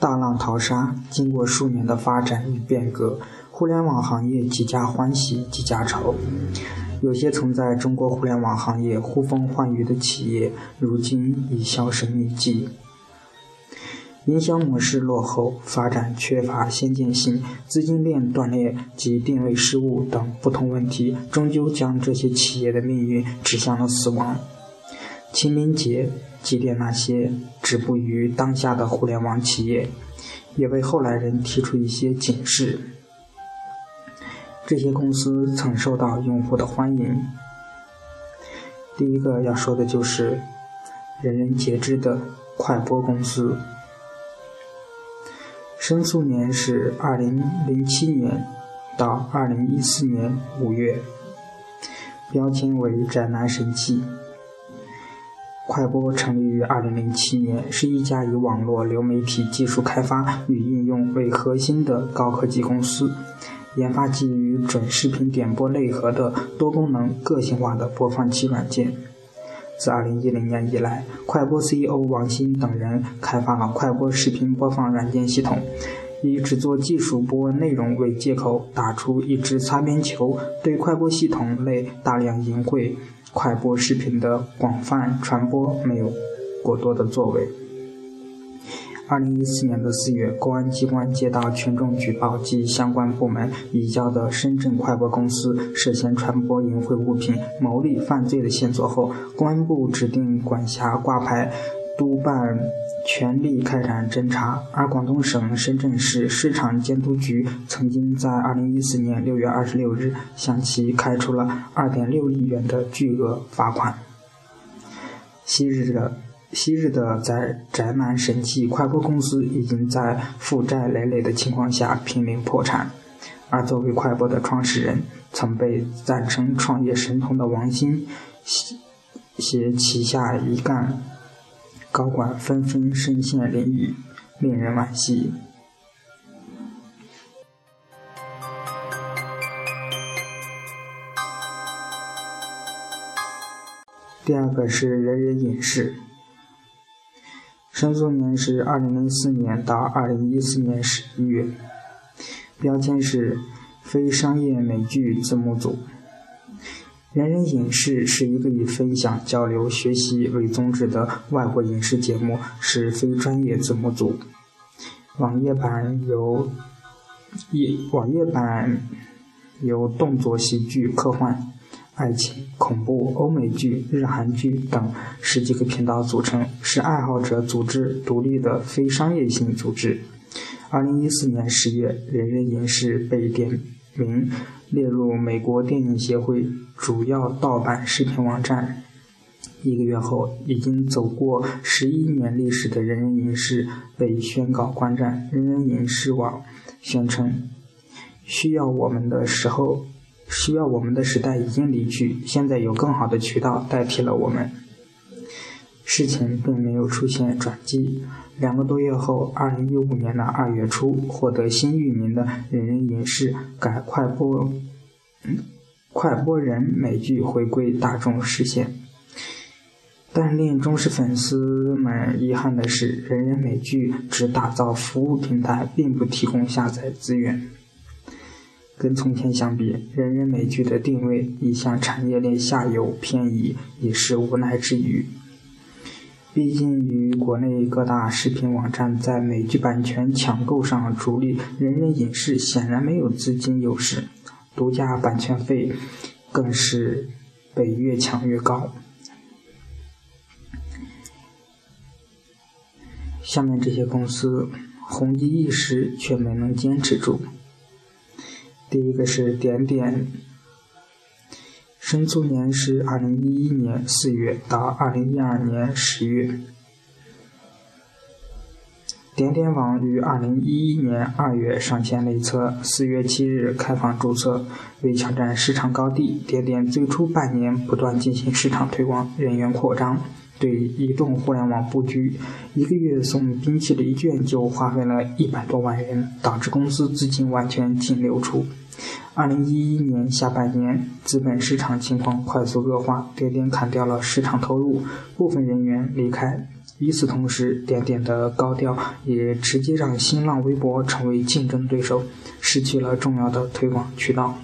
大浪淘沙，经过数年的发展与变革，互联网行业几家欢喜几家愁。有些曾在中国互联网行业呼风唤雨的企业，如今已销声匿迹。营销模式落后，发展缺乏先进性，资金链断裂及定位失误等不同问题，终究将这些企业的命运指向了死亡。清明节。祭奠那些止步于当下的互联网企业，也为后来人提出一些警示。这些公司曾受到用户的欢迎。第一个要说的就是人人皆知的快播公司，申诉年是二零零七年到二零一四年五月，标签为宅男神器。快播成立于2007年，是一家以网络流媒体技术开发与应用为核心的高科技公司，研发基于准视频点播内核的多功能、个性化的播放器软件。自2010年以来，快播 CEO 王鑫等人开发了快播视频播放软件系统，以制作技术播内容为借口，打出一支擦边球，对快播系统内大量淫秽。快播视频的广泛传播没有过多的作为。二零一四年的四月，公安机关接到群众举报及相关部门移交的深圳快播公司涉嫌传播淫秽物品、牟利犯罪的线索后，公安部指定管辖挂牌督办。全力开展侦查，而广东省深圳市市场监督局曾经在2014年6月26日向其开出了2.6亿元的巨额罚款。昔日的昔日的在宅男神器快播公司已经在负债累累的情况下濒临破产，而作为快播的创始人，曾被赞称创业神童的王兴携旗下一干。高管纷纷身陷囹圄，令人惋惜。第二个是人人影视，申诉年是二零零四年到二零一四年十一月，标签是非商业美剧字幕组。人人影视是一个以分享、交流、学习为宗旨的外国影视节目，是非专业字幕组。网页版由一网页版由动作喜剧、科幻、爱情、恐怖、欧美剧、日韩剧等十几个频道组成，是爱好者组织独立的非商业性组织。二零一四年十月，人人影视被点名。列入美国电影协会主要盗版视频网站。一个月后，已经走过十一年历史的人人影视被宣告关站。人人影视网宣称：“需要我们的时候，需要我们的时代已经离去，现在有更好的渠道代替了我们。”事情并没有出现转机。两个多月后，二零一五年的二月初，获得新域名的人人影视改快播，快播人美剧回归大众视线。但令忠实粉丝们遗憾的是，人人美剧只打造服务平台，并不提供下载资源。跟从前相比，人人美剧的定位已向产业链下游偏移，已是无奈之余。毕竟，与国内各大视频网站在美剧版权抢购上逐利，人人影视显然没有资金优势，独家版权费更是被越抢越高。下面这些公司红极一时，却没能坚持住。第一个是点点。申诉年是二零一一年四月到二零一二年十月。点点网于二零一一年二月上线内测，四月七日开放注册。为抢占市场高地，点点最初半年不断进行市场推广、人员扩张，对移动互联网布局，一个月送冰淇淋券就花费了一百多万元，导致公司资金完全净流出。二零一一年下半年，资本市场情况快速恶化，点点砍掉了市场投入，部分人员离开。与此同时，点点的高调也直接让新浪微博成为竞争对手，失去了重要的推广渠道。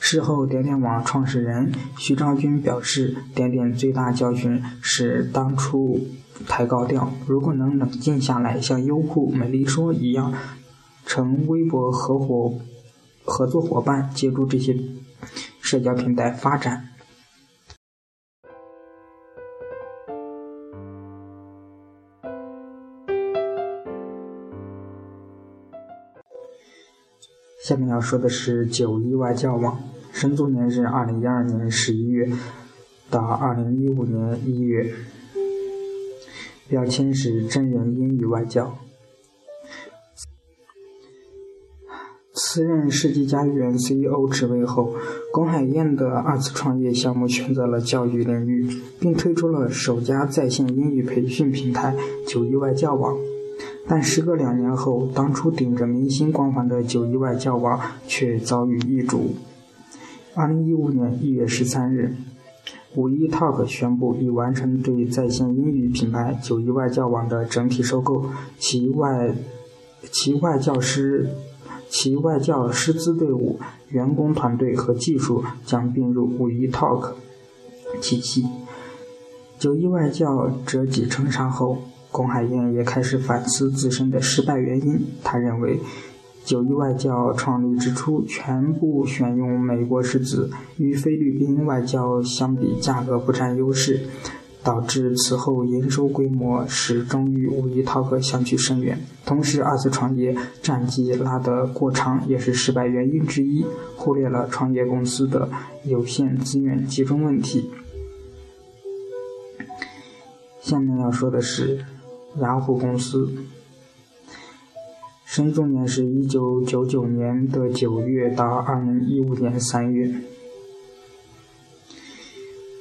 事后，点点网创始人徐昭君表示，点点最大教训是当初太高调，如果能冷静下来，像优酷、美丽说一样，成微博合伙合作伙伴，借助这些社交平台发展。下面要说的是九一外教网，生卒年是二零一二年十一月到二零一五年一月，标签是真人英语外教。辞任世纪佳缘 CEO 职位后，龚海燕的二次创业项目选择了教育领域，并推出了首家在线英语培训平台“九一外教网”。但时隔两年后，当初顶着明星光环的九一外教网却遭遇易主。二零一五年一月十三日，五一 Talk 宣布已完成对在线英语品牌九一外教网的整体收购，其外其外教师其外教师资队伍、员工团队和技术将并入五一 Talk 体系。九一外教折戟沉沙后。龚海燕也开始反思自身的失败原因。他认为，九一外教创立之初全部选用美国师资，与菲律宾外教相比，价格不占优势，导致此后营收规模始终与五一韬客相去甚远。同时，二次创业战绩拉得过长也是失败原因之一，忽略了创业公司的有限资源集中问题。下面要说的是。雅虎公司，生卒年是一九九九年的九月到二零一五年三月。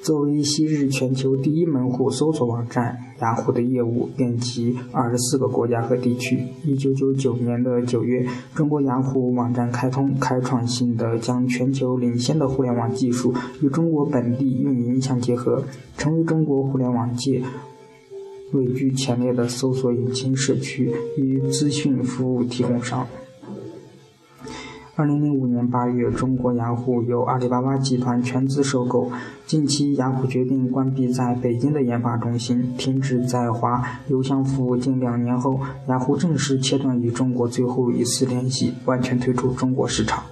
作为昔日全球第一门户搜索网站，雅虎的业务遍及二十四个国家和地区。一九九九年的九月，中国雅虎网站开通，开创性的将全球领先的互联网技术与中国本地运营相结合，成为中国互联网界。位居前列的搜索引擎社区与资讯服务提供商。二零零五年八月，中国雅虎由阿里巴巴集团全资收购。近期，雅虎决定关闭在北京的研发中心，停止在华邮箱服务。近两年后，雅虎正式切断与中国最后一次联系，完全退出中国市场。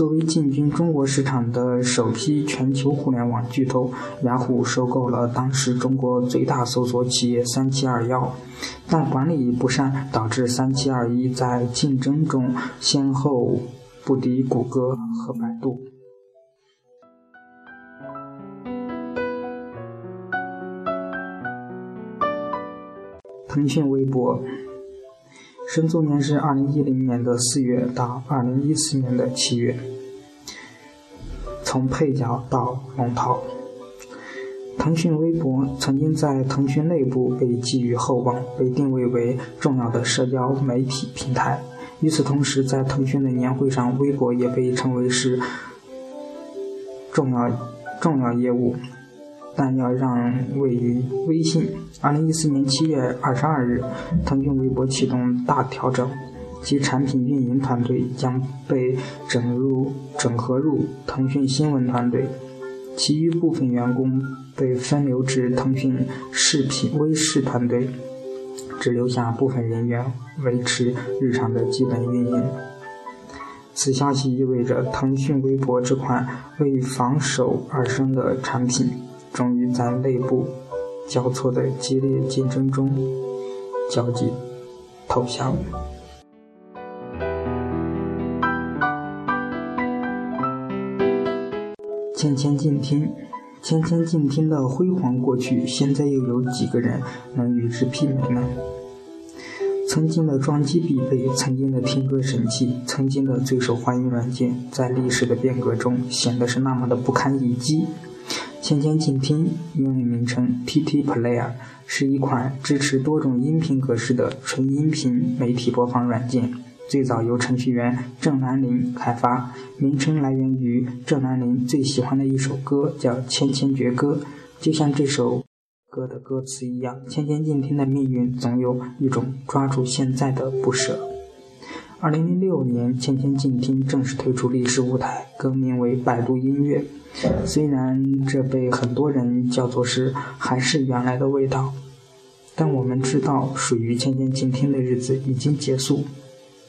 作为进军中国市场的首批全球互联网巨头，雅虎收购了当时中国最大搜索企业三七二幺，但管理不善导致三七二一在竞争中先后不敌谷歌和百度。腾讯微博。生卒年是二零一零年的四月到二零一四年的七月，从配角到龙头。腾讯微博曾经在腾讯内部被寄予厚望，被定位为重要的社交媒体平台。与此同时，在腾讯的年会上，微博也被称为是重要重要业务。但要让位于微信。二零一四年七月二十二日，腾讯微博启动大调整，其产品运营团队将被整入整合入腾讯新闻团队，其余部分员工被分流至腾讯视频微视团队，只留下部分人员维持日常的基本运营。此消息意味着腾讯微博这款为防守而生的产品。终于在内部交错的激烈竞争中焦急投降。千千静听，千千静听的辉煌过去，现在又有几个人能与之媲美呢？曾经的装机必备，曾经的听歌神器，曾经的最受欢迎软件，在历史的变革中显得是那么的不堪一击。千千静听英文名称 TT Player 是一款支持多种音频格式的纯音频媒体播放软件，最早由程序员郑南林开发，名称来源于郑南林最喜欢的一首歌，叫《千千阙歌》，就像这首歌的歌词一样，千千静听的命运总有一种抓住现在的不舍。二零零六年，千千静听正式退出历史舞台，更名为百度音乐。虽然这被很多人叫做是还是原来的味道，但我们知道，属于千千静听的日子已经结束。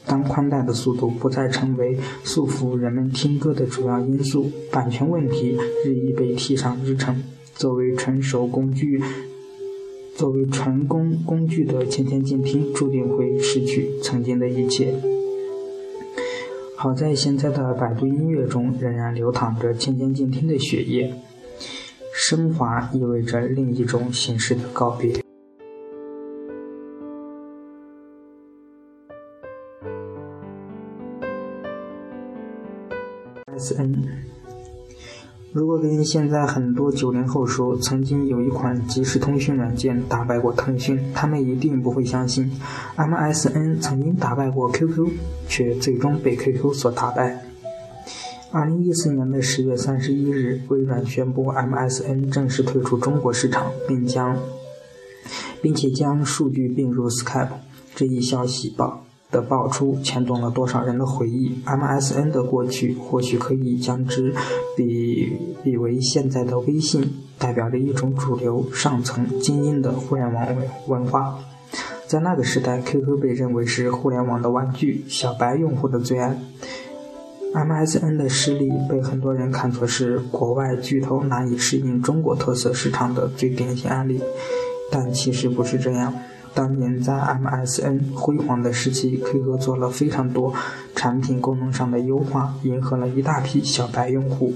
当宽带的速度不再成为束缚人们听歌的主要因素，版权问题日益被提上日程。作为成熟工具，作为成功工具的千千静听，注定会失去曾经的一切。好在现在的百度音乐中仍然流淌着千千静听的血液，升华意味着另一种形式的告别。S N，如果跟现在很多九零后说曾经有一款即时通讯软件打败过腾讯，他们一定不会相信。M S N 曾经打败过 Q Q，却最终被 Q Q 所打败。二零一四年的十月三十一日，微软宣布 M S N 正式退出中国市场，并将，并且将数据并入 Skype。这一消息报。的爆出牵动了多少人的回忆？MSN 的过去或许可以将之比比为现在的微信，代表着一种主流上层精英的互联网文文化。在那个时代，QQ 被认为是互联网的玩具，小白用户的最爱。MSN 的失利被很多人看作是国外巨头难以适应中国特色市场的最典型案例，但其实不是这样。当年在 MSN 辉煌的时期，QQ 做了非常多产品功能上的优化，迎合了一大批小白用户。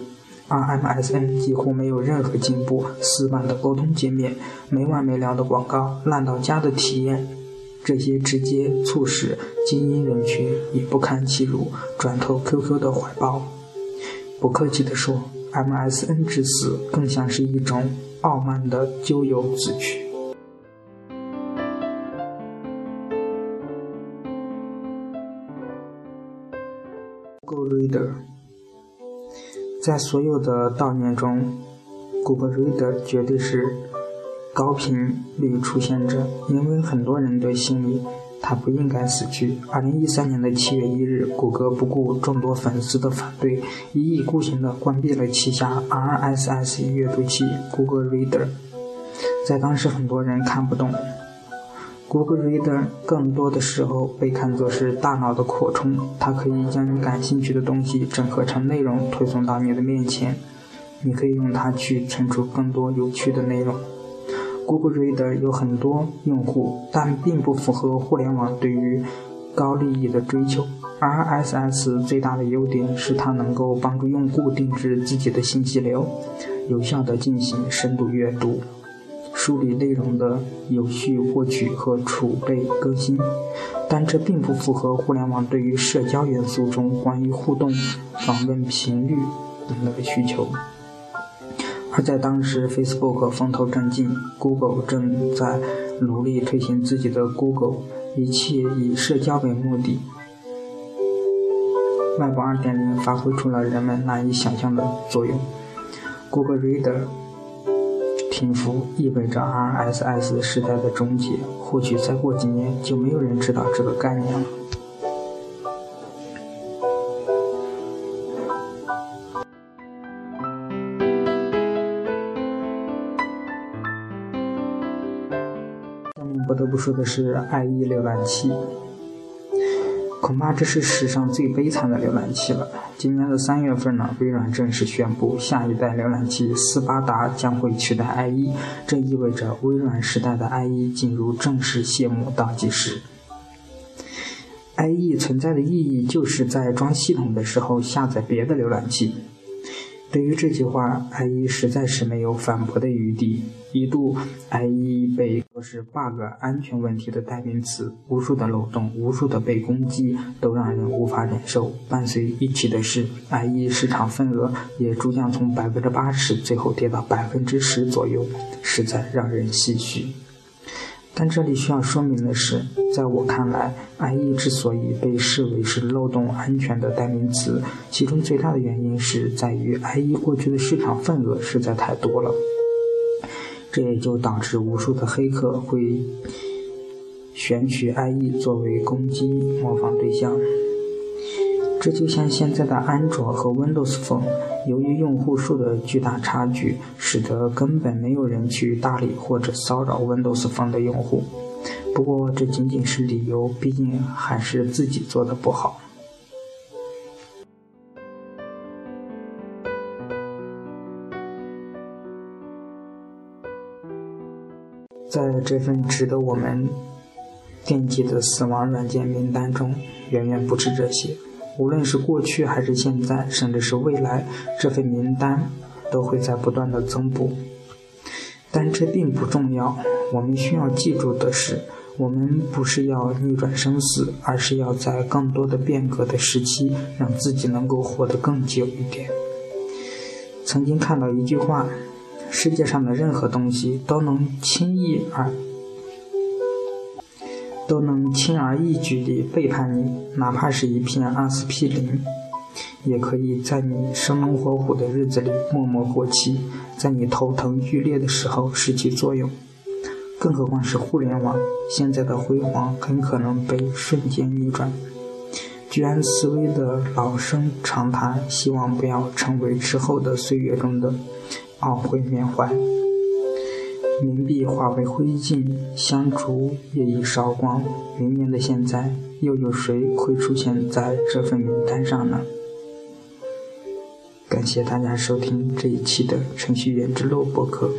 而 MSN 几乎没有任何进步，死板的沟通界面，没完没了的广告，烂到家的体验，这些直接促使精英人群以不堪其辱转投 QQ 的怀抱。不客气地说，MSN 之死更像是一种傲慢的咎由自取。Google Reader，在所有的悼念中，Google Reader 绝对是高频率出现者，因为很多人的心里，它不应该死去。二零一三年的七月一日，谷歌不顾众多粉丝的反对，一意孤行地关闭了旗下 RSS 阅读器 Google Reader。在当时，很多人看不懂。Google Reader 更多的时候被看作是大脑的扩充，它可以将你感兴趣的东西整合成内容推送到你的面前，你可以用它去存储更多有趣的内容。Google Reader 有很多用户，但并不符合互联网对于高利益的追求。RSS 最大的优点是它能够帮助用户定制自己的信息流，有效地进行深度阅读。梳理内容的有序获取和储备更新，但这并不符合互联网对于社交元素中关于互动、访问频率等的需求。而在当时，Facebook 风头正劲，Google 正在努力推行自己的 Google，一切以社交为目的。Web 2.0发挥出了人们难以想象的作用。Google Reader。停服意味着 RSS 时代的终结，或许再过几年就没有人知道这个概念了。下面不得不说的是 IE 浏览器。恐怕这是史上最悲惨的浏览器了。今年的三月份呢，微软正式宣布，下一代浏览器斯巴达将会取代 IE，这意味着微软时代的 IE 进入正式谢幕倒计时。IE 存在的意义就是在装系统的时候下载别的浏览器。对于这句话，IE 实在是没有反驳的余地。一度，IE 被说是 bug 安全问题的代名词，无数的漏洞，无数的被攻击，都让人无法忍受。伴随一起的是，IE 市场份额也逐渐从百分之八十，最后跌到百分之十左右，实在让人唏嘘。但这里需要说明的是，在我看来，IE 之所以被视为是漏洞安全的代名词，其中最大的原因是在于 IE 过去的市场份额实在太多了。这也就导致无数的黑客会选取 IE 作为攻击模仿对象。这就像现在的安卓和 Windows Phone，由于用户数的巨大差距，使得根本没有人去搭理或者骚扰 Windows Phone 的用户。不过这仅仅是理由，毕竟还是自己做的不好。在这份值得我们惦记的死亡软件名单中，远远不止这些。无论是过去还是现在，甚至是未来，这份名单都会在不断的增补。但这并不重要。我们需要记住的是，我们不是要逆转生死，而是要在更多的变革的时期，让自己能够活得更久一点。曾经看到一句话：世界上的任何东西都能轻易而。都能轻而易举地背叛你，哪怕是一片阿司匹林，也可以在你生龙活虎的日子里默默过期，在你头疼欲裂的时候失去作用。更何况是互联网，现在的辉煌很可能被瞬间逆转。居安思危的老生常谈，希望不要成为之后的岁月中的懊悔缅怀。冥币化为灰烬，香烛也已烧光。明年的现在，又有谁会出现在这份名单上呢？感谢大家收听这一期的程序员之路播客。